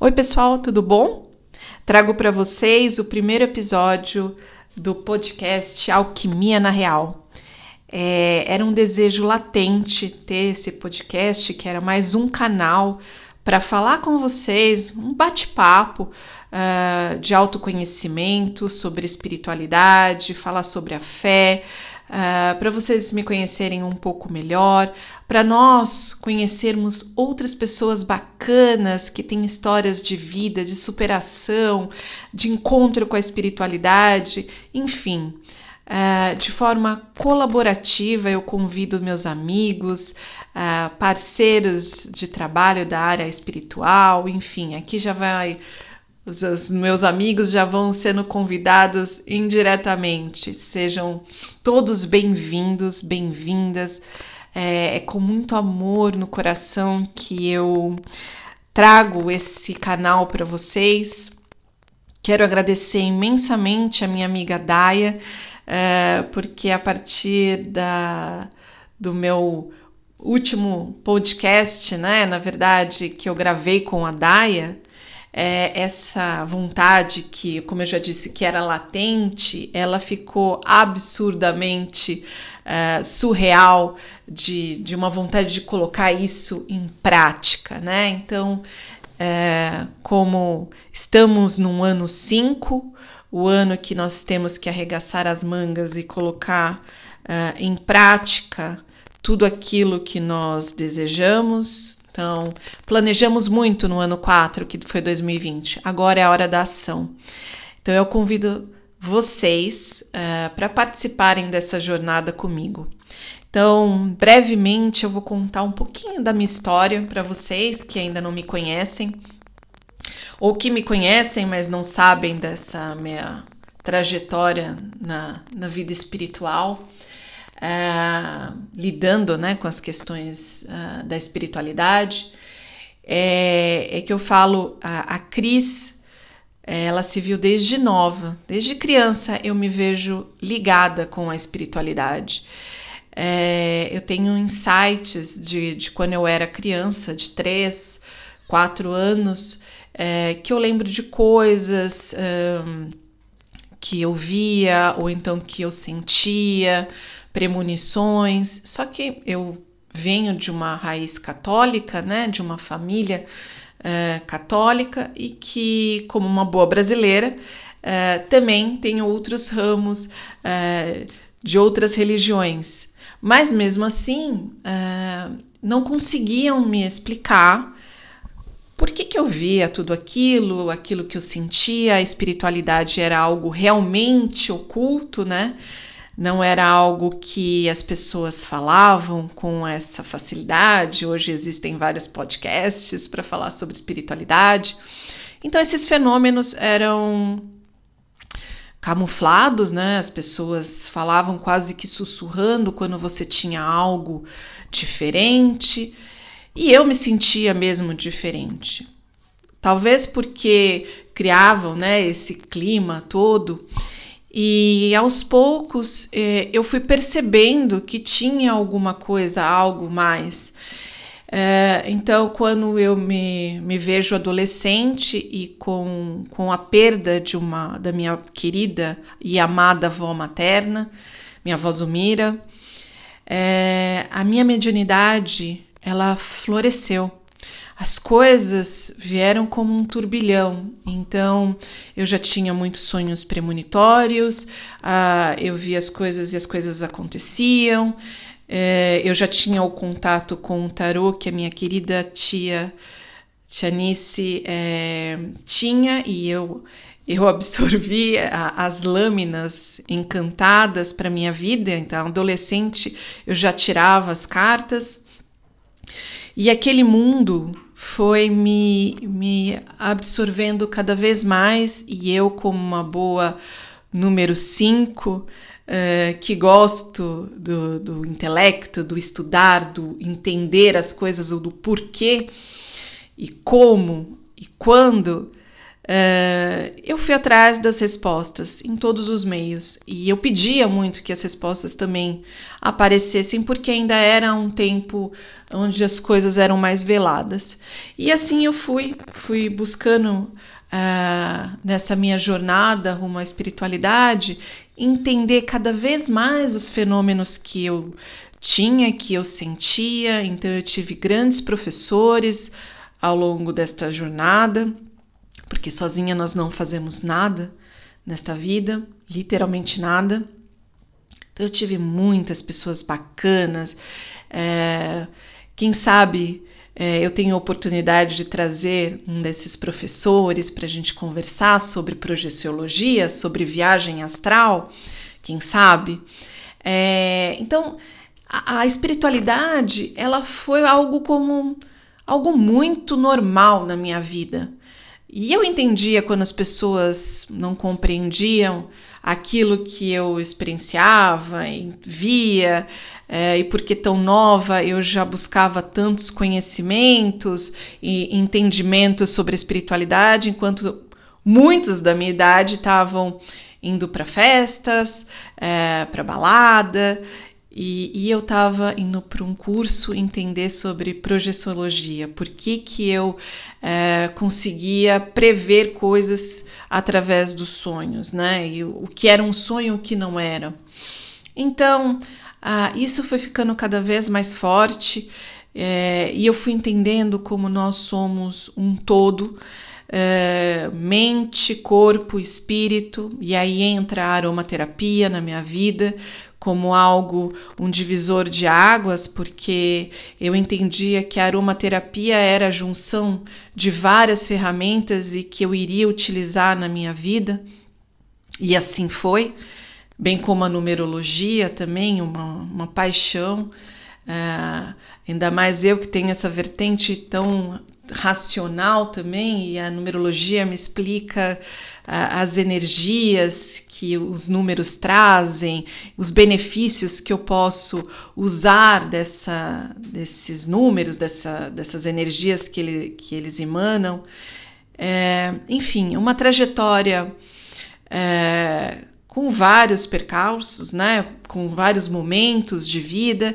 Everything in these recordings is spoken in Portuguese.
Oi, pessoal, tudo bom? Trago para vocês o primeiro episódio do podcast Alquimia na Real. É, era um desejo latente ter esse podcast, que era mais um canal para falar com vocês, um bate-papo uh, de autoconhecimento sobre espiritualidade, falar sobre a fé, uh, para vocês me conhecerem um pouco melhor, para nós conhecermos outras pessoas bacanas que têm histórias de vida, de superação, de encontro com a espiritualidade, enfim. Uh, de forma colaborativa, eu convido meus amigos, uh, parceiros de trabalho da área espiritual, enfim, aqui já vai os, meus amigos já vão sendo convidados indiretamente. Sejam todos bem-vindos, bem-vindas. É, é, com muito amor no coração que eu trago esse canal para vocês. Quero agradecer imensamente a minha amiga Daia, é, porque a partir da, do meu último podcast, né, na verdade, que eu gravei com a Daia, é, essa vontade que, como eu já disse, que era latente, ela ficou absurdamente é, surreal de, de uma vontade de colocar isso em prática, né? Então, é, como estamos num ano 5, o ano que nós temos que arregaçar as mangas e colocar é, em prática tudo aquilo que nós desejamos, então, planejamos muito no ano 4, que foi 2020. Agora é a hora da ação. Então, eu convido vocês uh, eh, para participarem dessa jornada comigo. Então, brevemente, eu vou contar um pouquinho da minha história para vocês que ainda não me conhecem, ou que me conhecem, mas não sabem dessa minha trajetória na, na vida espiritual. É, lidando né, com as questões uh, da espiritualidade, é, é, que eu falo, a, a Cris, ela se viu desde nova, desde criança eu me vejo ligada com a espiritualidade. É, eu tenho insights de, de quando eu era criança, de 3, 4 anos, é, que eu lembro de coisas um, que eu via ou então que eu sentia, premonições. Só que eu venho de uma raiz católica, né, de uma família uh, católica e que, como uma boa brasileira, uh, também tem outros ramos uh, de outras religiões. Mas mesmo assim, não conseguiam me explicar por que, que eu via tudo aquilo, aquilo que eu sentia, a espiritualidade era algo realmente oculto, né? Não era algo que as pessoas falavam com essa facilidade. Hoje existem vários podcasts para falar sobre espiritualidade. Então, esses fenômenos eram camuflados, né? As pessoas falavam quase que sussurrando quando você tinha algo diferente. E eu me sentia mesmo diferente. Talvez porque criavam, né, esse clima todo e aos poucos eh, eu fui percebendo que tinha alguma coisa, algo mais. Eh, então, quando eu me, me vejo adolescente e com, com a perda de uma da minha querida e amada avó materna, minha avó Zumira, eh, a minha mediunidade ela floresceu as coisas vieram como um turbilhão. Então, eu já tinha muitos sonhos premonitórios, uh, eu via as coisas e as coisas aconteciam. Uh, eu já tinha o contato com o tarô que a minha querida tia Tianice é, tinha e eu eu absorvi a, as lâminas encantadas para minha vida. Então, adolescente, eu já tirava as cartas. E aquele mundo foi me, me absorvendo cada vez mais e eu, como uma boa número 5, uh, eh, que gosto do, do intelecto, do estudar, do entender as coisas ou do porquê e como e quando, Uh, eu fui atrás das respostas em todos os meios e eu pedia muito que as respostas também aparecessem, porque ainda era um tempo onde as coisas eram mais veladas. E assim eu fui, fui buscando uh, nessa minha jornada rumo à espiritualidade entender cada vez mais os fenômenos que eu tinha, que eu sentia. Então eu tive grandes professores ao longo desta jornada porque sozinha nós não fazemos nada nesta vida, literalmente nada. Então eu tive muitas pessoas bacanas. É, quem sabe é, eu tenho a oportunidade de trazer um desses professores para a gente conversar sobre projeciologia, sobre viagem astral, quem sabe. É, então a, a espiritualidade ela foi algo como algo muito normal na minha vida. E eu entendia quando as pessoas não compreendiam aquilo que eu experienciava e via, é, e porque tão nova eu já buscava tantos conhecimentos e entendimentos sobre espiritualidade, enquanto muitos da minha idade estavam indo para festas, é, para balada, e, e eu estava indo para um curso entender sobre projeciologia, por que, que eu é, conseguia prever coisas através dos sonhos, né? E o, o que era um sonho e o que não era. Então, ah, isso foi ficando cada vez mais forte é, e eu fui entendendo como nós somos um todo. É, mente, corpo, espírito, e aí entra a aromaterapia na minha vida, como algo, um divisor de águas, porque eu entendia que a aromaterapia era a junção de várias ferramentas e que eu iria utilizar na minha vida, e assim foi, bem como a numerologia também, uma, uma paixão. Uh, ainda mais eu que tenho essa vertente tão racional também, e a numerologia me explica as energias que os números trazem, os benefícios que eu posso usar dessa, desses números, dessa, dessas energias que, ele, que eles emanam. É, enfim, uma trajetória é, com vários percalços, né, com vários momentos de vida.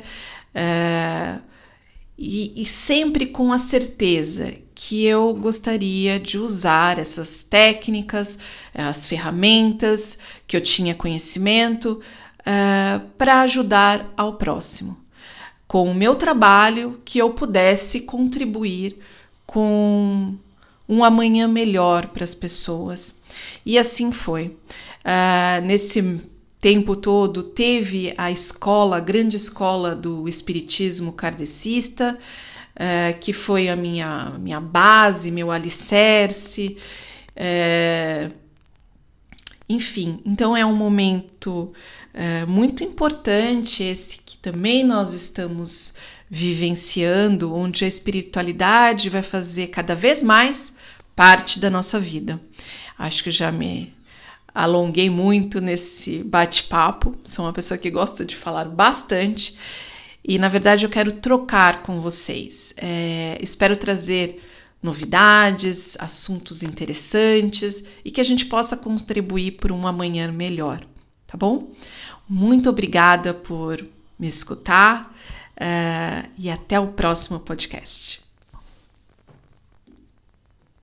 É, e, e sempre com a certeza que eu gostaria de usar essas técnicas, as ferramentas que eu tinha conhecimento uh, eh, para ajudar ao próximo. Com o meu trabalho, que eu pudesse contribuir com um amanhã melhor para as pessoas. E assim foi. Uh, nesse tempo todo teve a escola, a grande escola do espiritismo kardecista, uh, que foi a minha, minha base, meu alicerce. Uh, enfim, então é um momento uh, muito importante esse que também nós estamos vivenciando, onde a espiritualidade vai fazer cada vez mais parte da nossa vida. Acho que já me alonguei muito nesse bate-papo. Sou uma pessoa que gosta de falar bastante e, na verdade, eu quero trocar com vocês. É, espero trazer novidades, assuntos interessantes e que a gente possa contribuir para um amanhã melhor, tá bom? Muito obrigada por me escutar uh, e até o próximo podcast.